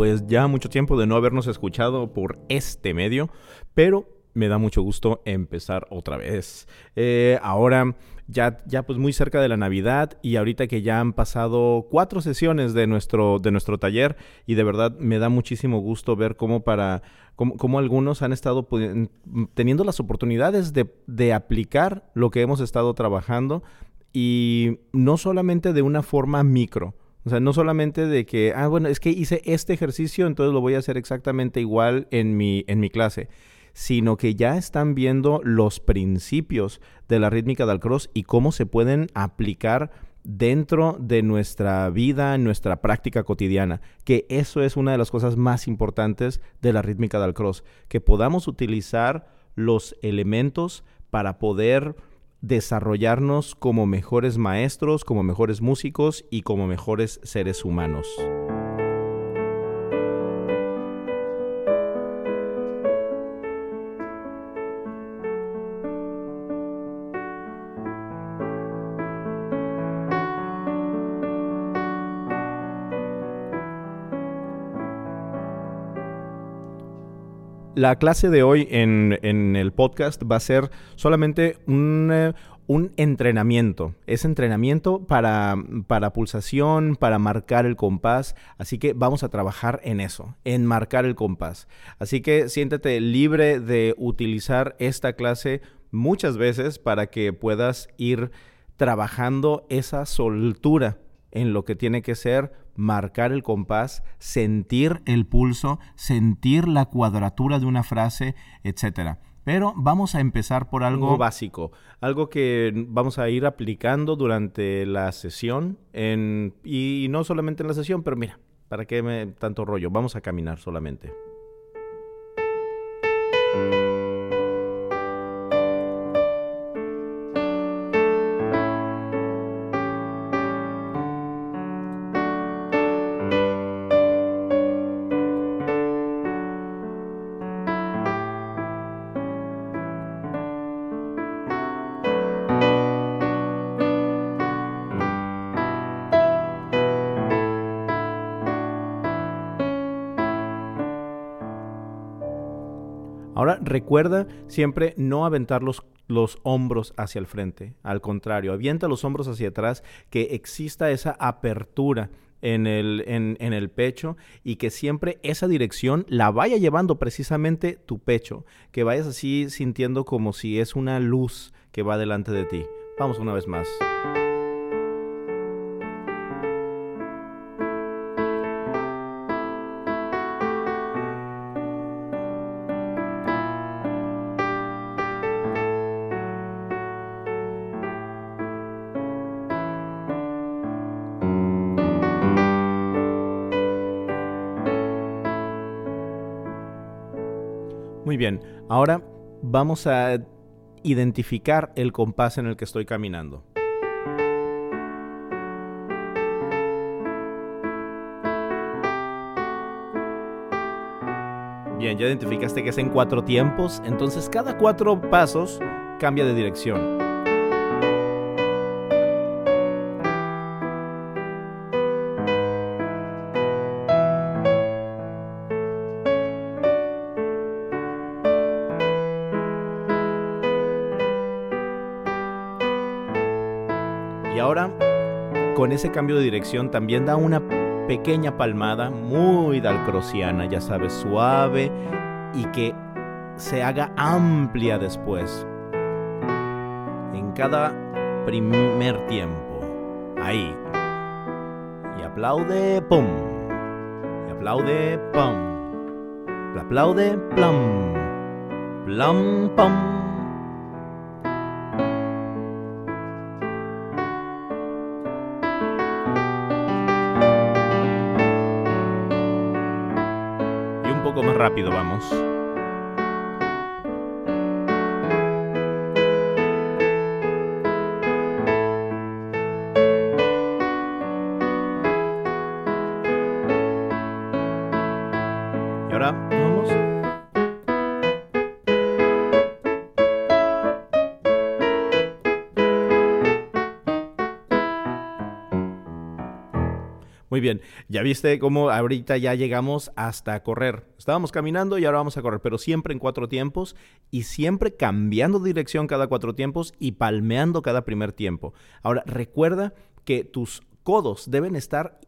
pues ya mucho tiempo de no habernos escuchado por este medio, pero me da mucho gusto empezar otra vez. Eh, ahora ya, ya pues muy cerca de la Navidad y ahorita que ya han pasado cuatro sesiones de nuestro, de nuestro taller y de verdad me da muchísimo gusto ver cómo para cómo, algunos han estado teniendo las oportunidades de, de aplicar lo que hemos estado trabajando y no solamente de una forma micro, o sea, no solamente de que, ah, bueno, es que hice este ejercicio, entonces lo voy a hacer exactamente igual en mi, en mi clase, sino que ya están viendo los principios de la rítmica del cross y cómo se pueden aplicar dentro de nuestra vida, nuestra práctica cotidiana, que eso es una de las cosas más importantes de la rítmica del cross, que podamos utilizar los elementos para poder desarrollarnos como mejores maestros, como mejores músicos y como mejores seres humanos. La clase de hoy en, el podcast va a ser solamente un, eh, un entrenamiento. Es entrenamiento para, para, pulsación, para marcar el compás. Así que vamos a trabajar en eso, en marcar el compás. Así que siéntete libre de utilizar esta clase muchas veces para que puedas ir trabajando esa soltura en lo que tiene que ser marcar el compás, sentir el pulso, sentir la cuadratura de una frase, etc. Pero vamos a empezar por algo básico, algo que vamos a ir aplicando durante la sesión y no solamente en la sesión, pero mira, ¿para qué me tanto rollo? Vamos a caminar solamente. Recuerda siempre no aventar los, los, hombros hacia el frente, al contrario, avienta los hombros hacia atrás, que exista esa apertura en el, en, en el, pecho y que siempre esa dirección la vaya llevando precisamente tu pecho, que vayas así sintiendo como si es una luz que va delante de ti. Vamos una vez más. Bien, ahora vamos a identificar el compás en el que estoy caminando. Bien, ya identificaste que es en cuatro tiempos, entonces cada cuatro pasos cambia de dirección. Ahora, con ese cambio de dirección, también da una pequeña palmada muy dalcrosiana, ya sabes, suave y que se haga amplia después. En cada primer tiempo. Ahí. Y aplaude, pum. Y aplaude, pum. Y aplaude, plum. Plum, pum. Más rápido, vamos. Bien, ya viste cómo ahorita ya llegamos hasta correr. Estábamos caminando y ahora vamos a correr, pero siempre en cuatro tiempos y siempre cambiando dirección cada cuatro tiempos y palmeando cada primer tiempo. Ahora, recuerda que tus codos deben estar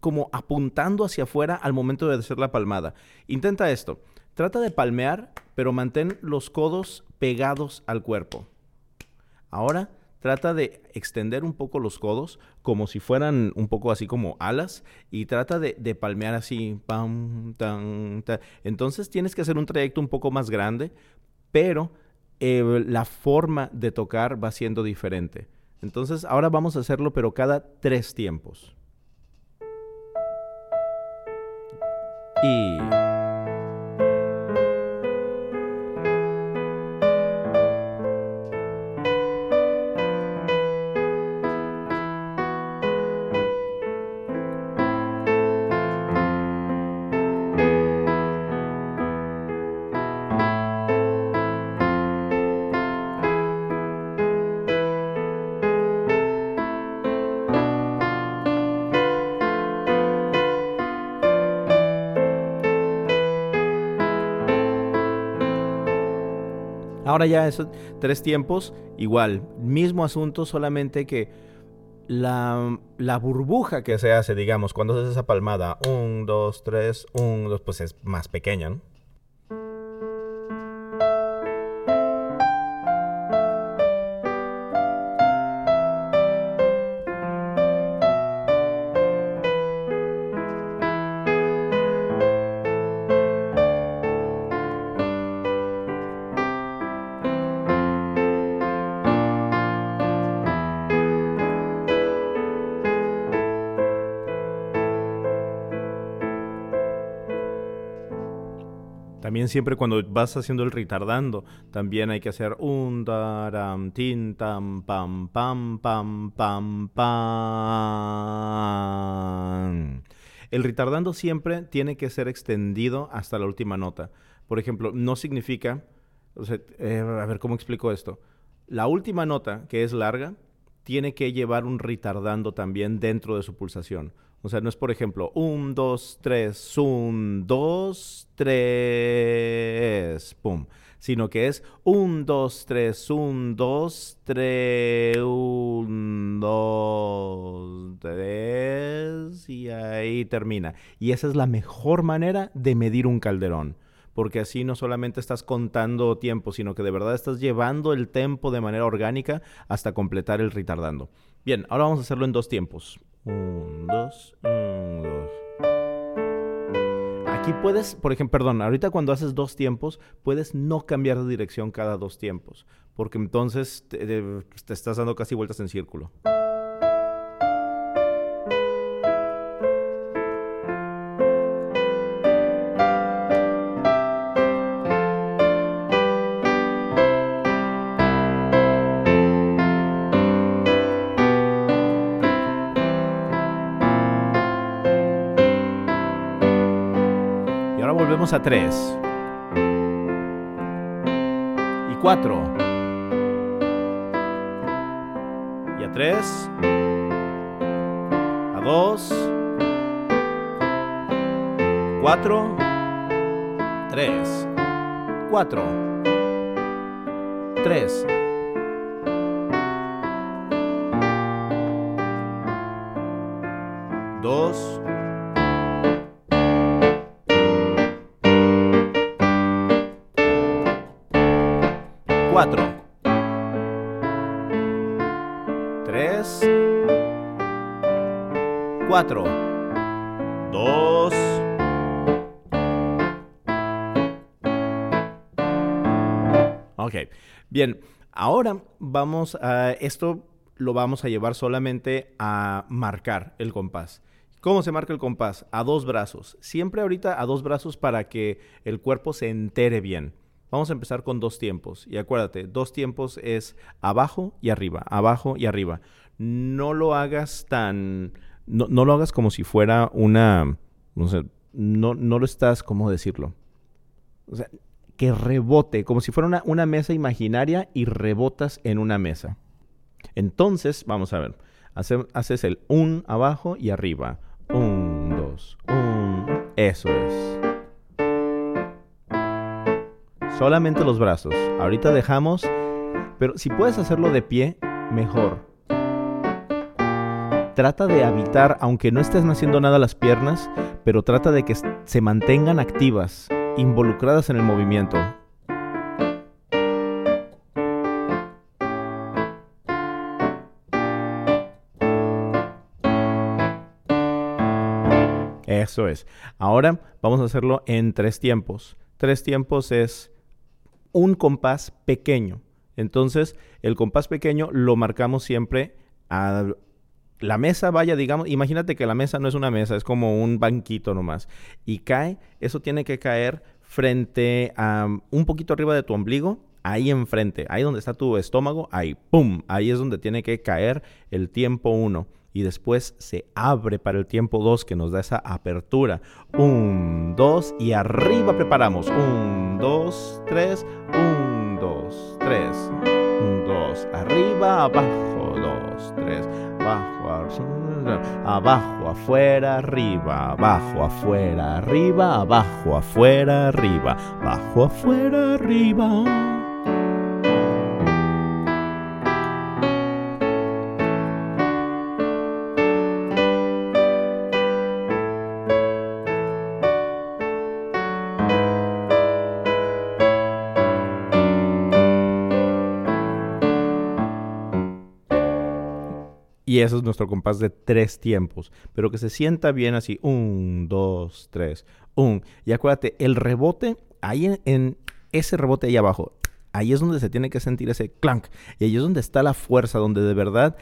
como apuntando hacia afuera al momento de hacer la palmada. Intenta esto. Trata de palmear, pero mantén los codos pegados al cuerpo. Ahora trata de extender un poco los codos como si fueran un poco así como alas y trata de, palmear así. Entonces tienes que hacer un trayecto un poco más grande, pero eh, la forma de tocar va siendo diferente. Entonces ahora vamos a hacerlo, pero cada tres tiempos. Y... Ahora ya esos tres tiempos, igual, mismo asunto, solamente que la, la, burbuja que se hace, digamos, cuando haces esa palmada, un, dos, tres, un, dos, pues es más pequeña, ¿no? También siempre cuando vas haciendo el retardando, también hay que hacer un taram, tin, tam, pam, pam, pam, pam, pam. El retardando siempre tiene que ser extendido hasta la última nota. Por ejemplo, no significa, eh, a ver cómo explico esto. La última nota, que es larga, tiene que llevar un retardando también dentro de su pulsación. O sea, no es por ejemplo, un, dos, tres, un, dos, tres, pum. Sino que es un, dos, tres, un, dos, tres, un, dos, tres, y ahí termina. Y esa es la mejor manera de medir un calderón porque así no solamente estás contando tiempo, sino que de verdad estás llevando el tempo de manera orgánica hasta completar el retardando. Bien, ahora vamos a hacerlo en dos tiempos. Un, dos, un, dos. Aquí puedes, por ejemplo, perdón, ahorita cuando haces dos tiempos, puedes no cambiar de dirección cada dos tiempos, porque entonces te estás dando casi vueltas en círculo. A 3. Y 4. Y a 3. A 2. 4. 3. 4. 3. 2 4. 3. 4. 2. Ok, bien, ahora vamos a esto lo vamos a llevar solamente a marcar el compás. ¿Cómo se marca el compás? A dos brazos. Siempre ahorita a dos brazos para que el cuerpo se entere bien. Vamos a empezar con dos tiempos. Y acuérdate, dos tiempos es abajo y arriba, abajo y arriba. No lo hagas tan... No, lo hagas como si fuera una... No sé, no, no lo estás, ¿cómo decirlo? O sea, que rebote, como si fuera una, una mesa imaginaria y rebotas en una mesa. Entonces, vamos a ver, haces el un abajo y arriba, Un, dos, un. Eso es. Solamente los brazos. Ahorita dejamos, pero si puedes hacerlo de pie, mejor. Trata de habitar, aunque no estés haciendo nada las piernas, pero trata de que se mantengan activas, involucradas en el movimiento. Eso es. Ahora vamos a hacerlo en tres tiempos. Tres tiempos es un compás pequeño. Entonces, el compás pequeño lo marcamos siempre a la mesa, vaya, digamos, imagínate que la mesa no es una mesa, es como un banquito nomás. Y cae, eso tiene que caer frente a un poquito arriba de tu ombligo, ahí enfrente, ahí donde está tu estómago, ahí, ¡pum! Ahí es donde tiene que caer el tiempo 1 y después se abre para el tiempo 2 que nos da esa apertura. 1, 2 y arriba preparamos. 1, 2, 3, 1, 2, 3, 1, 2, arriba, abajo, 2, 3, abajo, abajo, afuera, arriba, abajo, afuera, arriba, abajo, afuera, arriba, abajo, afuera, arriba. Y eso es nuestro compás de tres tiempos, pero que se sienta bien así, un, dos, tres, un. Y acuérdate, el rebote, ahí en, ese rebote ahí abajo, ahí es donde se tiene que sentir ese clank. Y ahí es donde está la fuerza, donde de verdad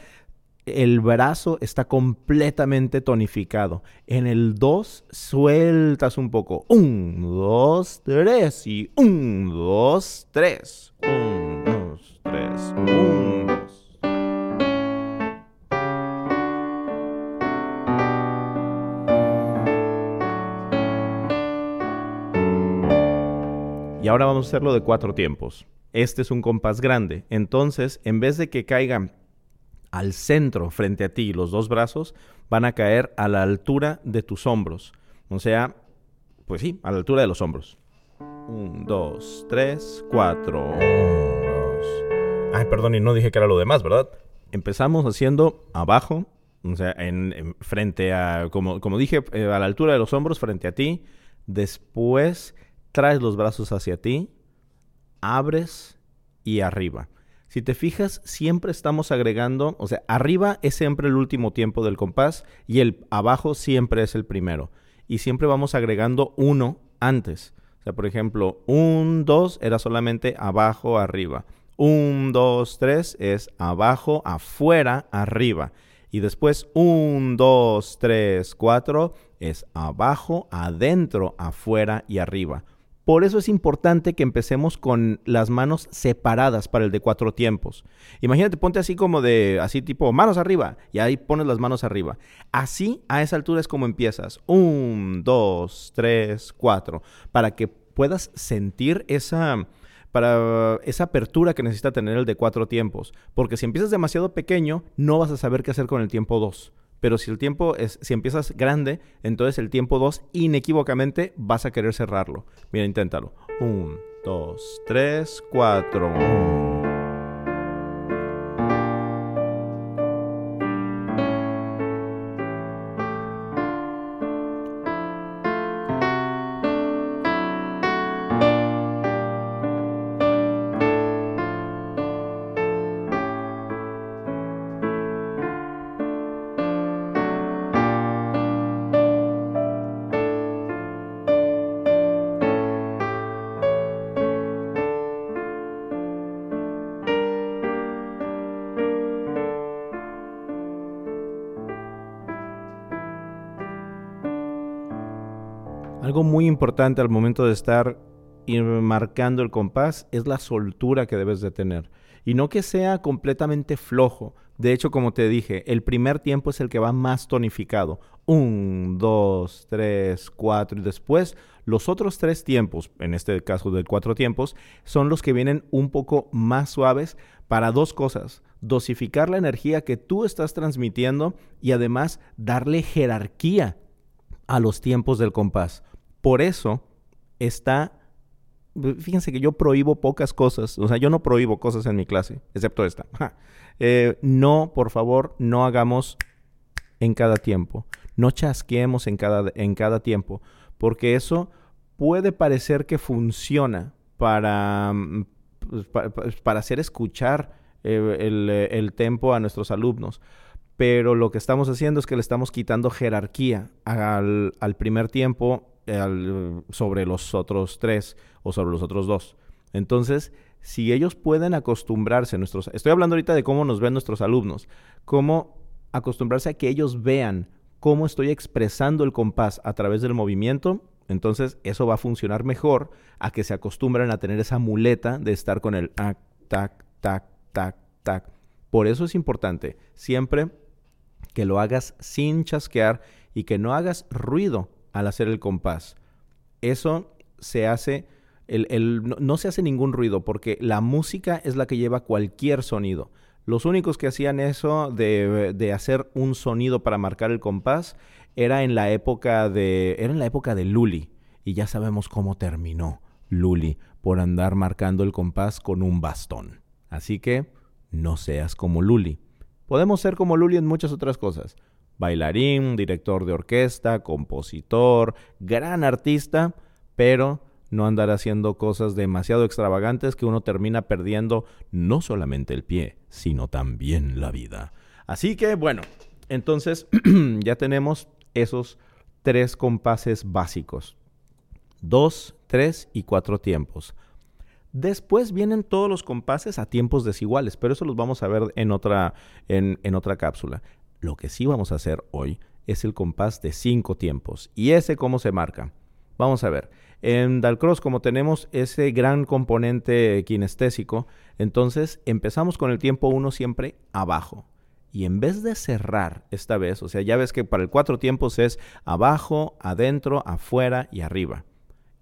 el brazo está completamente tonificado. En el dos, sueltas un poco. Un, dos, tres. Y un, dos, tres. Un, dos, tres. Un, Y ahora vamos a hacerlo de cuatro tiempos. Este es un compás grande. Entonces, en vez de que caigan al centro frente a ti los dos brazos, van a caer a la altura de tus hombros. O sea, pues sí, a la altura de los hombros. Un, dos, tres, cuatro. Ay, perdón, y no dije que era lo demás, ¿verdad? Empezamos haciendo abajo, o sea, en, frente a, como, como dije, eh, a la altura de los hombros frente a ti. Después traes los brazos hacia ti, abres y arriba. Si te fijas, siempre estamos agregando, o sea, arriba es siempre el último tiempo del compás y el abajo siempre es el primero. Y siempre vamos agregando uno antes. O sea, por ejemplo, un, dos era solamente abajo, arriba. Un, dos, tres es abajo, afuera, arriba. Y después un, dos, tres, cuatro es abajo, adentro, afuera y arriba. Por eso es importante que empecemos con las manos separadas para el de cuatro tiempos. Imagínate, ponte así como de, así tipo, manos arriba, y ahí pones las manos arriba. Así, a esa altura es como empiezas. Un, dos, tres, cuatro. Para que puedas sentir esa, para esa apertura que necesita tener el de cuatro tiempos. Porque si empiezas demasiado pequeño, no vas a saber qué hacer con el tiempo dos. Pero si el tiempo es, si empiezas grande, entonces el tiempo 2 inequívocamente vas a querer cerrarlo. Mira, inténtalo. 1, 2, 3, 4. Algo muy importante al momento de estar marcando el compás es la soltura que debes de tener. Y no que sea completamente flojo, De hecho, como te dije, el primer tiempo es el que va más tonificado. Un, dos, tres, cuatro. Y después, los otros tres tiempos, en este caso de cuatro tiempos, son los que vienen un poco más suaves para dos cosas. Dosificar la energía que tú estás transmitiendo y además darle jerarquía a los tiempos del compás. Por eso está fíjense que yo prohíbo pocas cosas, o sea, yo no prohíbo cosas en mi clase, excepto esta. Eh, no, por favor, no hagamos en cada tiempo, no chasqueemos en cada, en cada tiempo, porque eso puede parecer que funciona para, mm, pues, para, hacer escuchar eh, el, el tempo a nuestros alumnos pero lo que estamos haciendo es que le estamos quitando jerarquía al, al primer tiempo sobre los otros tres o sobre los otros dos. Entonces, si ellos pueden acostumbrarse, nuestros, estoy hablando ahorita de cómo nos ven nuestros alumnos, cómo acostumbrarse a que ellos vean cómo estoy expresando el compás a través del movimiento, entonces eso va a funcionar mejor a que se acostumbren a tener esa muleta de estar con el tac, tac, tac, tac, tac. Por eso es importante siempre que lo hagas sin chasquear y que no hagas ruido al hacer el compás. Eso se hace, no, se hace ningún ruido porque la música es la que lleva cualquier sonido. Los únicos que hacían eso de, de, hacer un sonido para marcar el compás era en la época de era en la época de Luli y ya sabemos cómo terminó Luli por andar marcando el compás con un bastón. Así que no seas como Luli. Podemos ser como Luli en muchas otras cosas bailarín, director de orquesta, compositor, gran artista, pero no andar haciendo cosas demasiado extravagantes que uno termina perdiendo no solamente el pie, sino también la vida. Así que bueno, entonces ya tenemos esos tres compases básicos. Dos, tres y cuatro tiempos. Después vienen todos los compases a tiempos desiguales, pero eso los vamos a ver en otra, en, en otra cápsula. Lo que sí vamos a hacer hoy es el compás de cinco tiempos. ¿Y ese cómo se marca? Vamos a ver. En Dalcross, como tenemos ese gran componente kinestésico, entonces empezamos con el tiempo 1 siempre abajo. Y en vez de cerrar esta vez, o sea, ya ves que para el cuatro tiempos es abajo, adentro, afuera y arriba.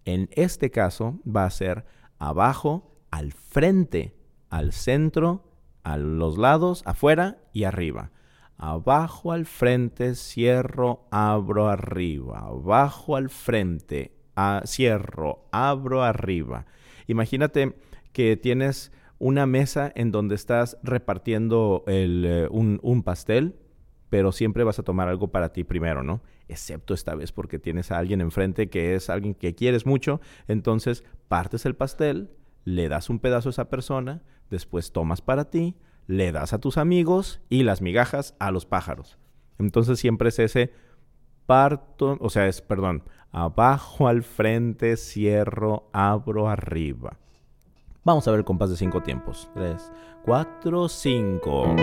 En este caso va a ser abajo, al frente, al centro, a los lados, afuera y arriba. Abajo al frente, cierro, abro arriba. Abajo al frente, cierro, abro arriba. Imagínate que tienes una mesa en donde estás repartiendo eh, un, un pastel, pero siempre vas a tomar algo para ti primero, ¿no? Excepto esta vez porque tienes a alguien enfrente que es alguien que quieres mucho, entonces partes el pastel, le das un pedazo a esa persona, después tomas para ti, le das a tus amigos y las migajas a los pájaros. Entonces siempre es ese parto, o sea, es, perdón, abajo al frente, cierro, abro arriba. Vamos a ver el compás de cinco tiempos. Tres, cuatro, cinco.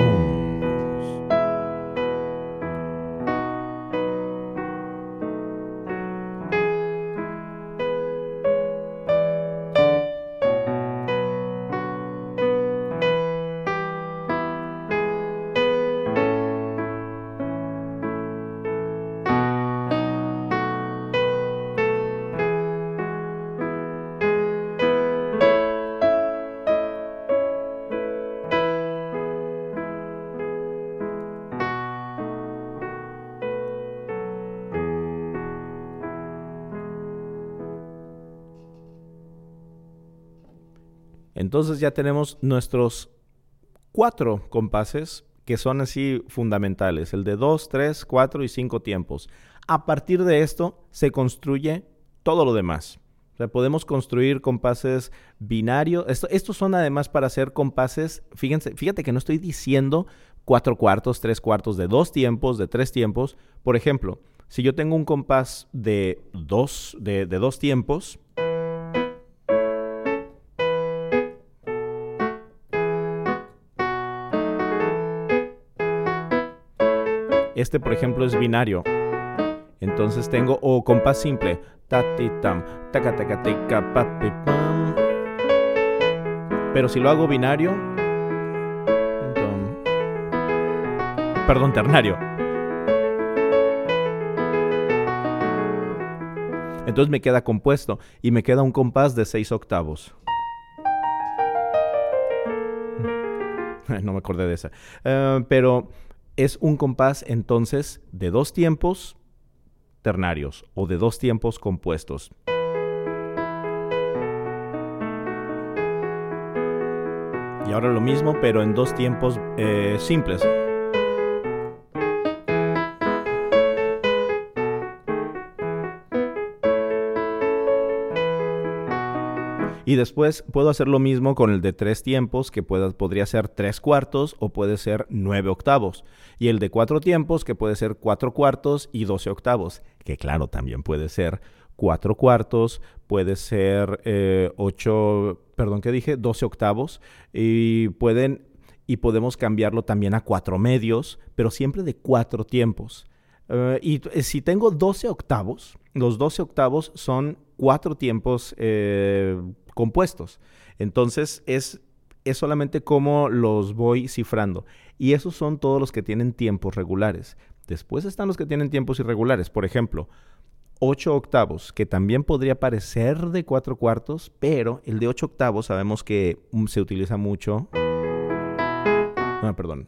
Entonces ya tenemos nuestros cuatro compases que son así fundamentales, el de dos, tres, cuatro y cinco tiempos. A partir de esto se construye todo lo demás. O sea, podemos construir compases binarios. estos son además para hacer compases, fíjense, fíjate que no estoy diciendo cuatro cuartos, tres cuartos, de dos tiempos, de tres tiempos. Por ejemplo, si yo tengo un compás de dos, de dos tiempos, Este, por ejemplo, es binario. Entonces tengo o compás simple. Pero si lo hago binario. perdón, ternario. Entonces me queda compuesto y me queda un compás de 6 octavos. No me acordé de esa. Eh, pero es un compás entonces de dos tiempos ternarios o de dos tiempos compuestos. Y ahora lo mismo, pero en dos tiempos eh, simples. Y después puedo hacer lo mismo con el de tres tiempos, que podría ser tres cuartos o puede ser nueve octavos. Y el de cuatro tiempos, que puede ser cuatro cuartos y doce octavos, que claro, también puede ser cuatro cuartos, puede ser eh, ocho, perdón, ¿qué dije? Doce octavos. Y pueden, y podemos cambiarlo también a cuatro medios, pero siempre de cuatro tiempos. Eh, y eh, si tengo 12 octavos, los 12 octavos son cuatro tiempos compuestos. Entonces es, es solamente cómo los voy cifrando. Y esos son todos los que tienen tiempos regulares. Después están los que tienen tiempos irregulares. Por ejemplo, 8 octavos, que también podría parecer de 4 cuartos, pero el de 8 octavos sabemos que mm, se utiliza mucho. Ah, perdón.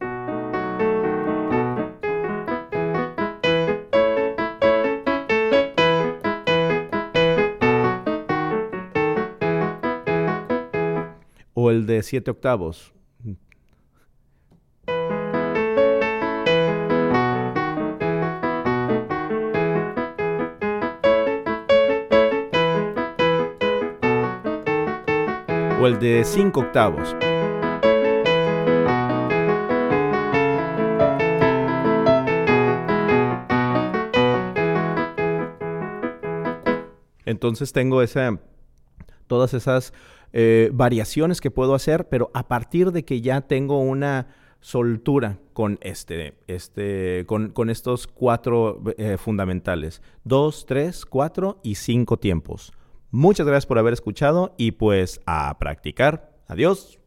O el de 7 octavos. O el de 5 octavos. Entonces tengo esa, todas esas eh, variaciones que puedo hacer, pero a partir de que ya tengo una soltura con este, este, con, estos cuatro eh, fundamentales. Dos, tres, cuatro y cinco tiempos. Muchas gracias por haber escuchado y pues a practicar. Adiós.